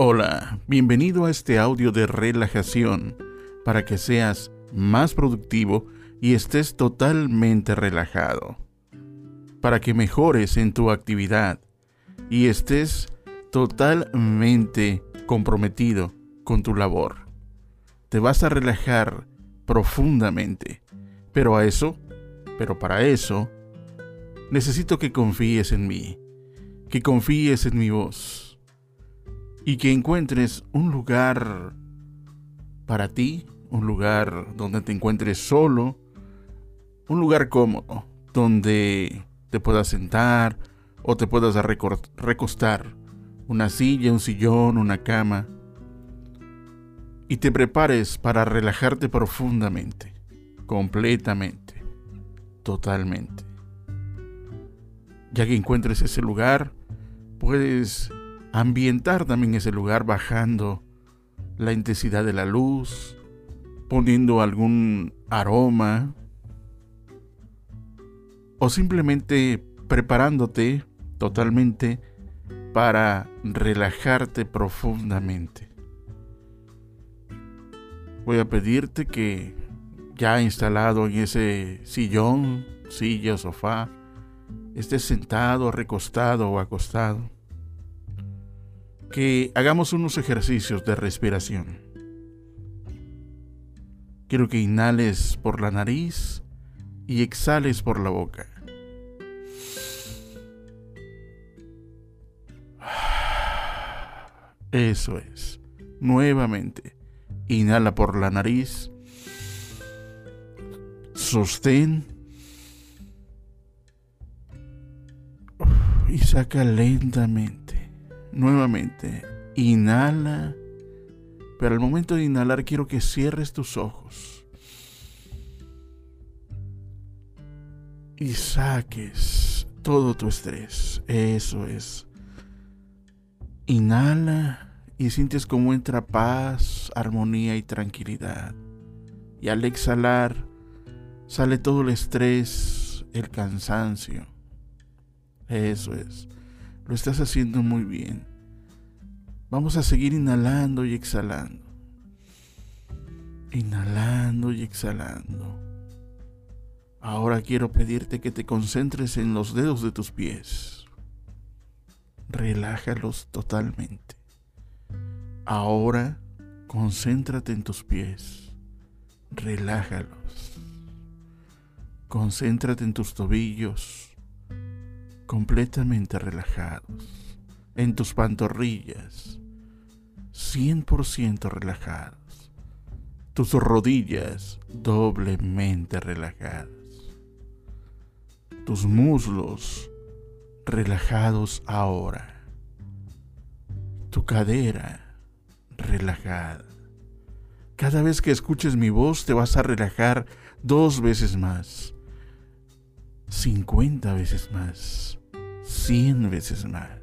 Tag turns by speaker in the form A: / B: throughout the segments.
A: Hola, bienvenido a este audio de relajación para que seas más productivo y estés totalmente relajado. Para que mejores en tu actividad y estés totalmente comprometido con tu labor. Te vas a relajar profundamente. Pero a eso, pero para eso, necesito que confíes en mí, que confíes en mi voz y que encuentres un lugar para ti, un lugar donde te encuentres solo, un lugar cómodo, donde te puedas sentar o te puedas recostar, una silla, un sillón, una cama, y te prepares para relajarte profundamente, completamente, totalmente. Ya que encuentres ese lugar, puedes ambientar también ese lugar bajando la intensidad de la luz, poniendo algún aroma o simplemente preparándote totalmente para relajarte profundamente. Voy a pedirte que ya instalado en ese sillón, silla sofá, estés sentado, recostado o acostado, que hagamos unos ejercicios de respiración. Quiero que inhales por la nariz y exhales por la boca. Eso es. Nuevamente. Inhala por la nariz. Sostén. Y saca lentamente. Nuevamente. Inhala. Pero al momento de inhalar quiero que cierres tus ojos. Y saques todo tu estrés. Eso es. Inhala y sientes como entra paz, armonía y tranquilidad. Y al exhalar sale todo el estrés, el cansancio. Eso es. Lo estás haciendo muy bien. Vamos a seguir inhalando y exhalando. Inhalando y exhalando. Ahora quiero pedirte que te concentres en los dedos de tus pies. Relájalos totalmente. Ahora concéntrate en tus pies, relájalos. Concéntrate en tus tobillos, completamente relajados, en tus pantorrillas, 100% relajados, tus rodillas doblemente relajadas, tus muslos relajados ahora, tu cadera relajada. Cada vez que escuches mi voz te vas a relajar dos veces más, cincuenta veces más, cien veces más.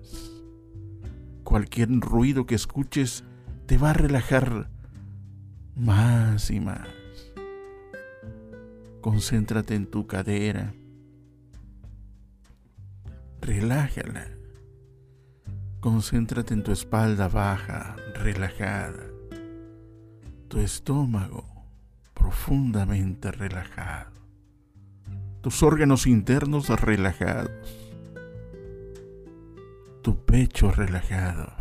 A: Cualquier ruido que escuches te va a relajar más y más. Concéntrate en tu cadera. Relájala. Concéntrate en tu espalda baja, relajada, tu estómago profundamente relajado, tus órganos internos relajados, tu pecho relajado.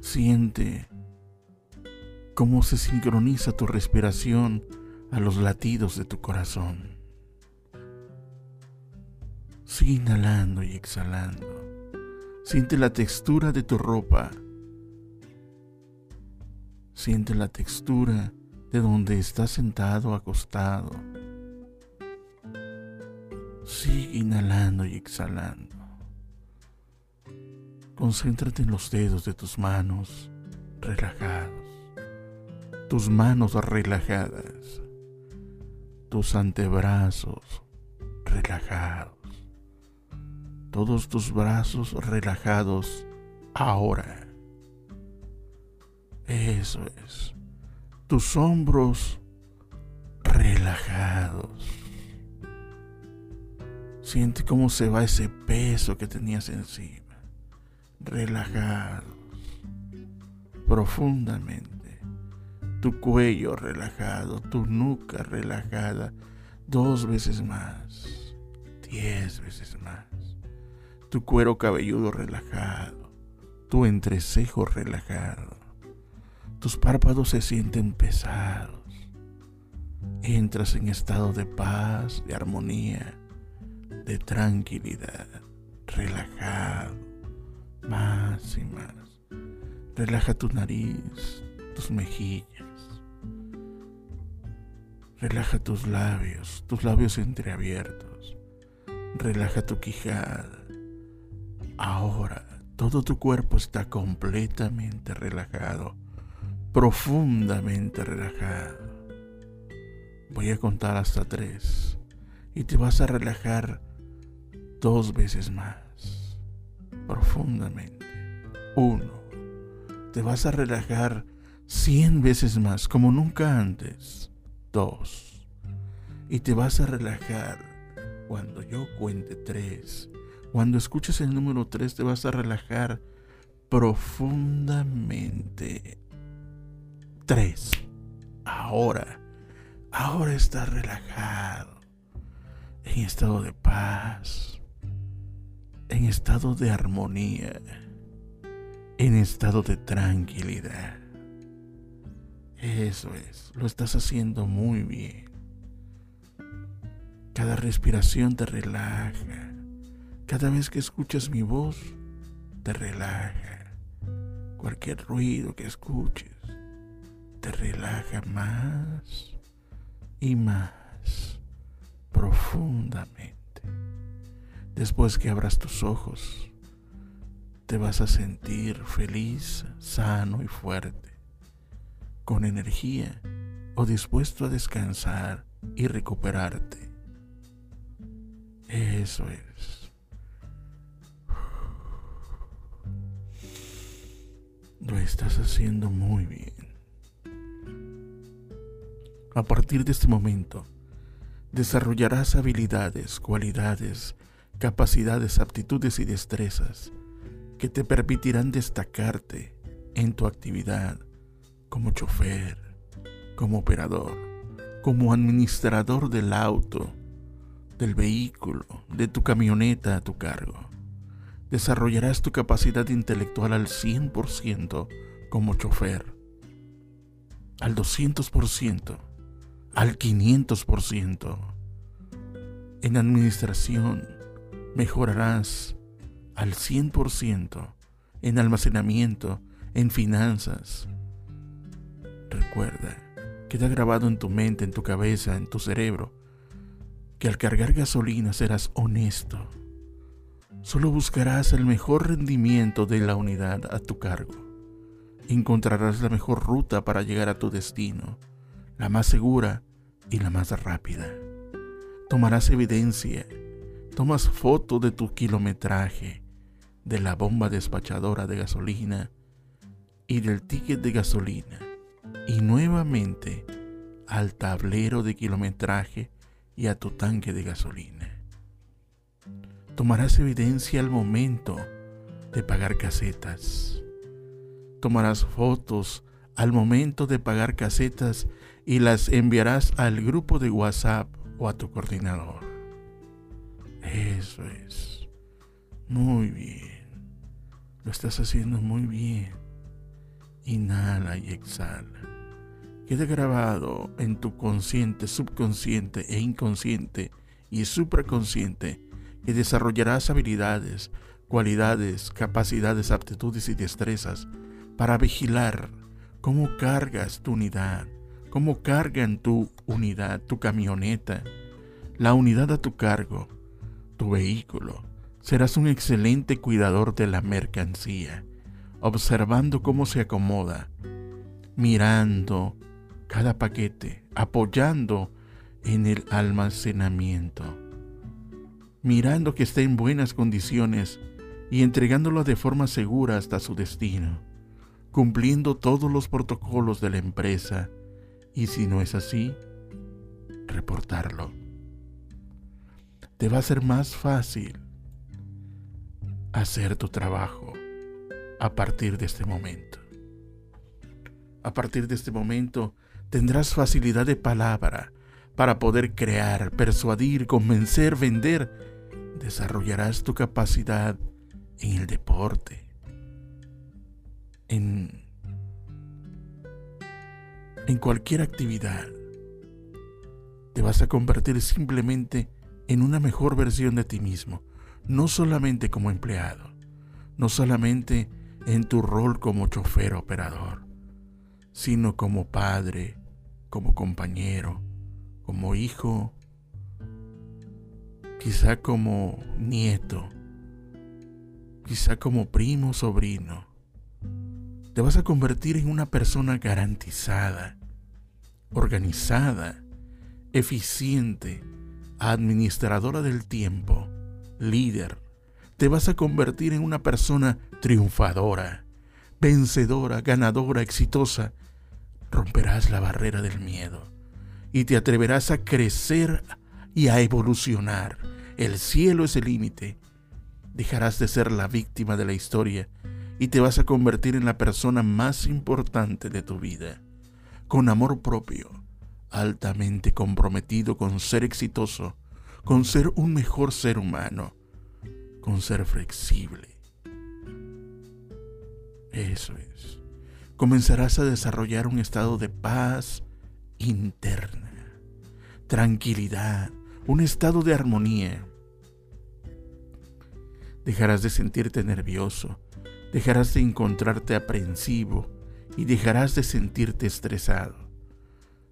A: Siente cómo se sincroniza tu respiración a los latidos de tu corazón. Sigue inhalando y exhalando. Siente la textura de tu ropa. Siente la textura de donde estás sentado, acostado. Sigue inhalando y exhalando. Concéntrate en los dedos de tus manos relajados. Tus manos relajadas. Tus antebrazos relajados todos tus brazos relajados ahora. Eso es. Tus hombros relajados. Siente cómo se va ese peso que tenías encima. relajados profundamente. Tu cuello relajado, tu nuca relajada, dos veces más, diez veces más. Tu cuero cabelludo relajado, tu entrecejo relajado. Tus párpados se sienten pesados. Entras en estado de paz, de armonía, de tranquilidad, relajado, más y más. Relaja tu nariz, tus mejillas. Relaja tus labios, tus labios entreabiertos. Relaja tu quijada. Ahora todo tu cuerpo está completamente relajado, profundamente relajado. Voy a contar hasta tres y te vas a relajar dos veces más, profundamente. Uno te vas a relajar cien veces más, como nunca antes. Dos. Y te vas a relajar cuando yo cuente tres. Cuando escuches el número tres, te vas a relajar profundamente. Tres. Ahora, ahora estás relajado, en estado de paz, en estado de armonía en estado de tranquilidad. Eso es, lo estás haciendo muy bien. Cada respiración te relaja. Cada vez que escuchas mi voz, te relaja. Cualquier ruido que escuches, te relaja más y más profundamente. Después que abras tus ojos, te vas a sentir feliz, sano y fuerte, con energía o dispuesto a descansar y recuperarte. Eso es. Lo estás haciendo muy bien. A partir de este momento, desarrollarás habilidades, cualidades, capacidades, aptitudes y destrezas que te permitirán destacarte en tu actividad como chofer, como operador, como administrador del auto, del vehículo, de tu camioneta a tu cargo. Desarrollarás tu capacidad intelectual al 100% como chofer, al 200%, al 500%. En administración mejorarás al 100% en almacenamiento, en finanzas. Recuerda, queda grabado en tu mente, en tu cabeza, en tu cerebro, que al cargar gasolina serás honesto. Solo buscarás el mejor rendimiento de la unidad a tu cargo. Encontrarás la mejor ruta para llegar a tu destino, la más segura y la más rápida. Tomarás evidencia, tomas foto de tu kilometraje, de la bomba despachadora de gasolina y del ticket de gasolina y nuevamente al tablero de kilometraje y a tu tanque de gasolina. Tomarás evidencia al momento de pagar casetas. Tomarás fotos al momento de pagar casetas y las enviarás al grupo de WhatsApp o a tu coordinador. Eso es. Muy bien. Lo estás haciendo muy bien. Inhala y exhala. Queda grabado en tu consciente, subconsciente e inconsciente y supraconsciente que desarrollarás habilidades, cualidades, capacidades, aptitudes y destrezas para vigilar cómo cargas tu unidad, cómo cargan tu unidad, tu camioneta, la unidad a tu cargo, tu vehículo, serás un excelente cuidador de la mercancía, observando cómo se acomoda, mirando cada paquete, apoyando en el almacenamiento, mirando que esté en buenas condiciones y entregándolo de forma segura hasta su destino, cumpliendo todos los protocolos de la empresa y si no es así, reportarlo. Te va a ser más fácil hacer tu trabajo a partir de este momento. A partir de este momento tendrás facilidad de palabra para poder crear, persuadir, convencer, vender. Desarrollarás tu capacidad en el deporte, en, cualquier actividad. Te vas a convertir simplemente en una mejor versión de ti mismo, no solamente como empleado, no solamente en tu rol como chofer operador, sino como padre, como compañero, como hijo, quizá como nieto, quizá como primo, sobrino. Te vas a convertir en una persona garantizada, organizada, eficiente, administradora del tiempo, líder. Te vas a convertir en una persona triunfadora, vencedora, ganadora, exitosa. Romperás la barrera del miedo y te atreverás a crecer y a evolucionar. El cielo es el límite. Dejarás de ser la víctima de la historia y te vas a convertir en la persona más importante de tu vida, con amor propio, altamente comprometido con ser exitoso, con ser un mejor ser humano, con ser flexible. Eso es. Comenzarás a desarrollar un estado de paz interna, tranquilidad, un estado de armonía. Dejarás de sentirte nervioso, dejarás de encontrarte aprensivo y dejarás de sentirte estresado.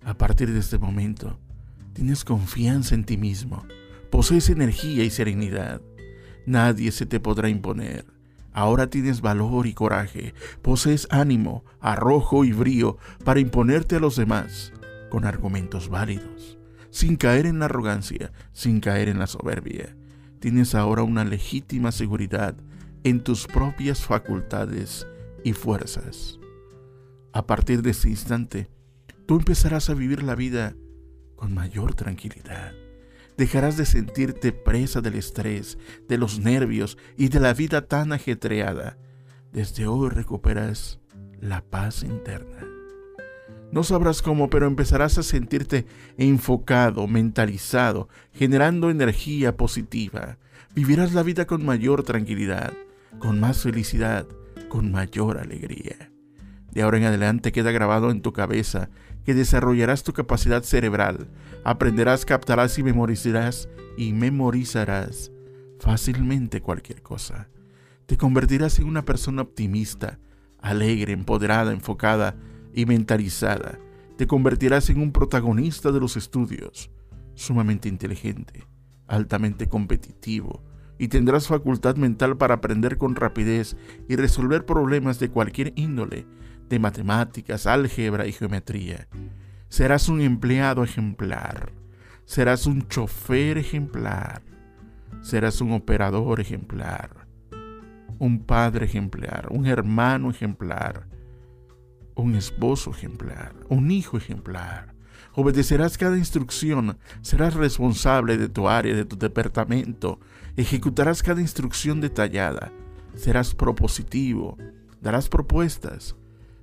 A: A partir de este momento, tienes confianza en ti mismo, posees energía y serenidad. Nadie se te podrá imponer. Ahora tienes valor y coraje, posees ánimo, arrojo y brío para imponerte a los demás con argumentos válidos, sin caer en la arrogancia, sin caer en la soberbia. Tienes ahora una legítima seguridad en tus propias facultades y fuerzas. A partir de ese instante, tú empezarás a vivir la vida con mayor tranquilidad. Dejarás de sentirte presa del estrés, de los nervios y de la vida tan ajetreada. Desde hoy recuperas la paz interna. No sabrás cómo, pero empezarás a sentirte enfocado, mentalizado, generando energía positiva. Vivirás la vida con mayor tranquilidad, con más felicidad, con mayor alegría. De ahora en adelante queda grabado en tu cabeza que desarrollarás tu capacidad cerebral, aprenderás, captarás y memorizarás y memorizarás fácilmente cualquier cosa. Te convertirás en una persona optimista, alegre, empoderada, enfocada y mentalizada. Te convertirás en un protagonista de los estudios, sumamente inteligente, altamente competitivo, y tendrás facultad mental para aprender con rapidez y resolver problemas de cualquier índole, de matemáticas, álgebra y geometría. Serás un empleado ejemplar. Serás un chofer ejemplar. Serás un operador ejemplar. Un padre ejemplar. Un hermano ejemplar. Un esposo ejemplar. Un hijo ejemplar. Obedecerás cada instrucción, serás responsable de tu área, de tu departamento, ejecutarás cada instrucción detallada, serás propositivo, darás propuestas,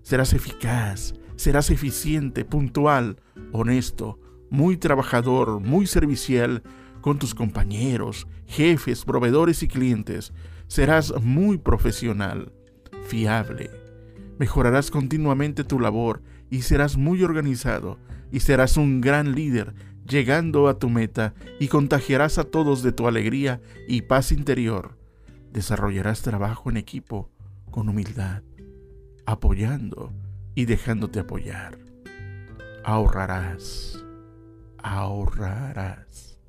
A: Serás eficaz, serás eficiente, puntual, honesto, muy trabajador, muy servicial con tus compañeros, jefes, proveedores y clientes. Serás muy profesional, fiable. Mejorarás continuamente tu labor y serás muy organizado y serás un gran líder llegando a tu meta y contagiarás a todos de tu alegría y paz interior. Desarrollarás trabajo en equipo con humildad apoyando y dejándote apoyar. Ahorrarás, ahorrarás,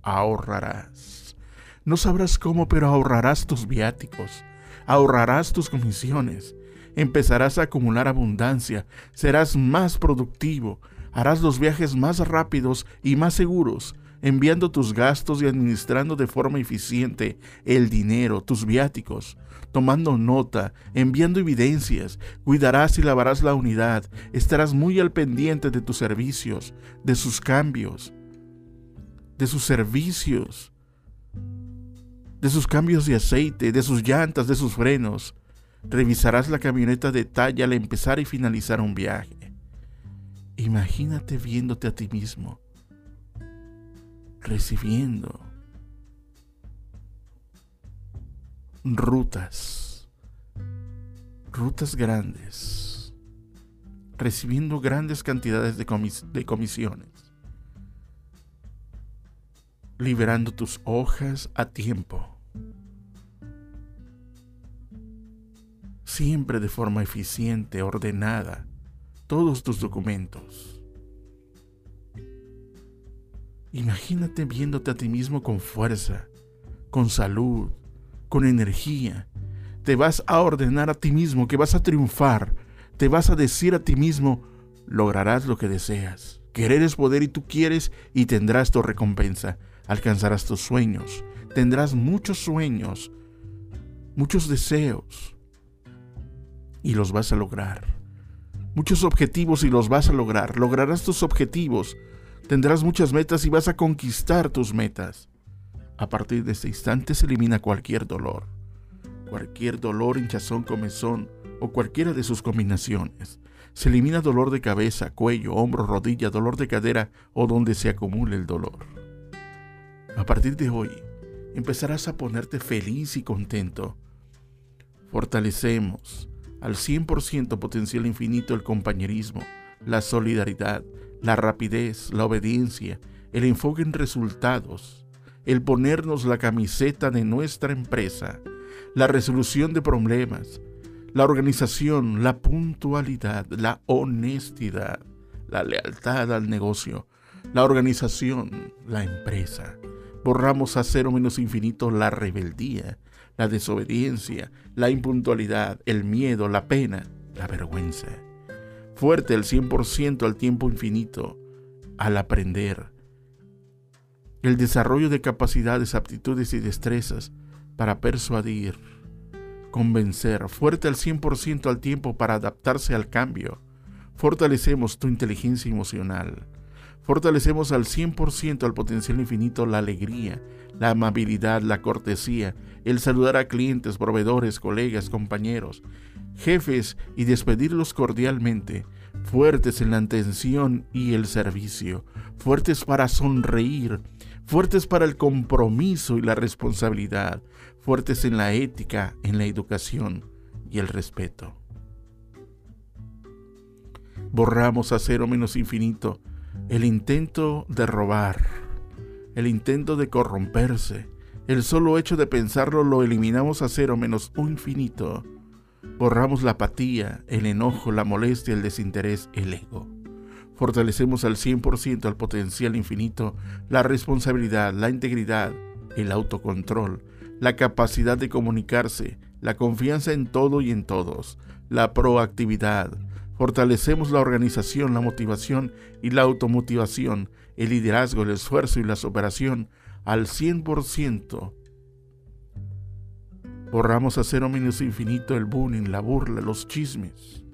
A: ahorrarás. No sabrás cómo, pero ahorrarás tus viáticos, ahorrarás tus comisiones, empezarás a acumular abundancia, serás más productivo, harás los viajes más rápidos y más seguros, enviando tus gastos y administrando de forma eficiente el dinero, tus viáticos, tomando nota, enviando evidencias, cuidarás y lavarás la unidad, estarás muy al pendiente de tus servicios, de sus cambios, de sus servicios, de sus cambios de aceite, de sus llantas, de sus frenos. Revisarás la camioneta de talla al empezar y finalizar un viaje. Imagínate viéndote a ti mismo, recibiendo rutas, rutas grandes, recibiendo grandes cantidades de, de comisiones, liberando tus hojas a tiempo. Siempre de forma eficiente, ordenada, todos tus documentos. Imagínate viéndote a ti mismo con fuerza, con salud, con energía. Te vas a ordenar a ti mismo que vas a triunfar. Te vas a decir a ti mismo, lograrás lo que deseas. Querer es poder y tú quieres y tendrás tu recompensa. Alcanzarás tus sueños. Tendrás muchos sueños, muchos deseos y los vas a lograr. Muchos objetivos y los vas a lograr. Lograrás tus objetivos. Tendrás muchas metas y vas a conquistar tus metas. A partir de este instante se elimina cualquier dolor. Cualquier dolor, hinchazón, comezón o cualquiera de sus combinaciones. Se elimina dolor de cabeza, cuello, hombro, rodilla, dolor de cadera o donde se acumule el dolor. A partir de hoy, empezarás a ponerte feliz y contento. Fortalecemos, al 100% potencial infinito el compañerismo, la solidaridad, la rapidez, la obediencia, el enfoque en resultados, el ponernos la camiseta de nuestra empresa, la resolución de problemas, la organización, la puntualidad, la honestidad, la lealtad al negocio, la organización, la empresa. Borramos a cero menos infinito la rebeldía, la desobediencia, la impuntualidad, el miedo, la pena, la vergüenza. Fuerte el 100% al tiempo infinito, al aprender. El desarrollo de capacidades, aptitudes y destrezas para persuadir, convencer. Fuerte al 100% al tiempo para adaptarse al cambio. Fortalecemos tu inteligencia emocional. Fortalecemos al 100% al potencial infinito la alegría, la amabilidad, la cortesía, el saludar a clientes, proveedores, colegas, compañeros, jefes y despedirlos cordialmente, fuertes en la atención y el servicio, fuertes para sonreír, fuertes para el compromiso y la responsabilidad, fuertes en la ética, en la educación y el respeto. Borramos a cero menos infinito el intento de robar, el intento de corromperse, el solo hecho de pensarlo lo eliminamos a cero menos un infinito. Borramos la apatía, el enojo, la molestia, el desinterés, el ego. Fortalecemos al 100% al potencial infinito la responsabilidad, la integridad, el autocontrol, la capacidad de comunicarse, la confianza en todo y en todos, la proactividad. Fortalecemos la organización, la motivación y la automotivación, el liderazgo, el esfuerzo y la superación al 100%. Borramos a cero menos infinito el bullying, la burla, los chismes.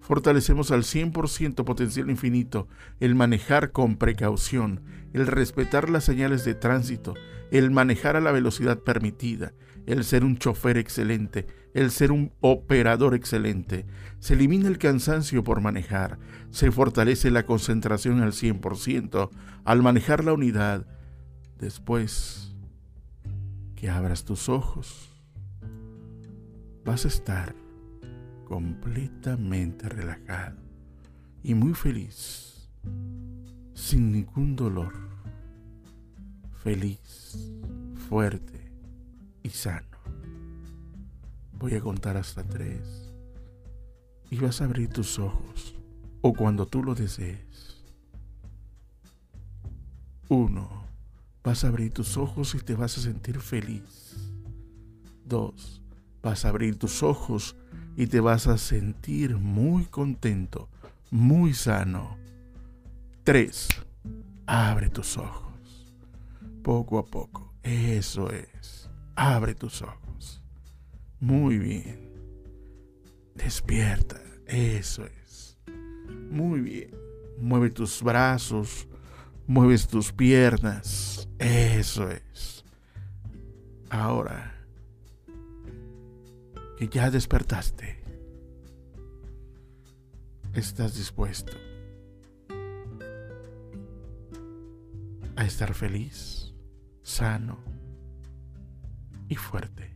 A: Fortalecemos al 100% potencial infinito el manejar con precaución, el respetar las señales de tránsito, el manejar a la velocidad permitida, el ser un chofer excelente, el ser un operador excelente. Se elimina el cansancio por manejar, se fortalece la concentración al 100% al manejar la unidad, Después que abras tus ojos, vas a estar completamente relajado y muy feliz, sin ningún dolor, feliz, fuerte y sano. Voy a contar hasta tres y vas a abrir tus ojos o cuando tú lo desees. Uno vas a abrir tus ojos y te vas a sentir feliz. Dos, vas a abrir tus ojos y te vas a sentir muy contento, muy sano. Tres, abre tus ojos. Poco a poco. Eso es. Abre tus ojos. Muy bien. Despierta. Eso es. Muy bien. Mueve tus brazos. Mueves tus piernas eso es. Ahora, que ya despertaste. Estás dispuesto a estar feliz, sano y fuerte.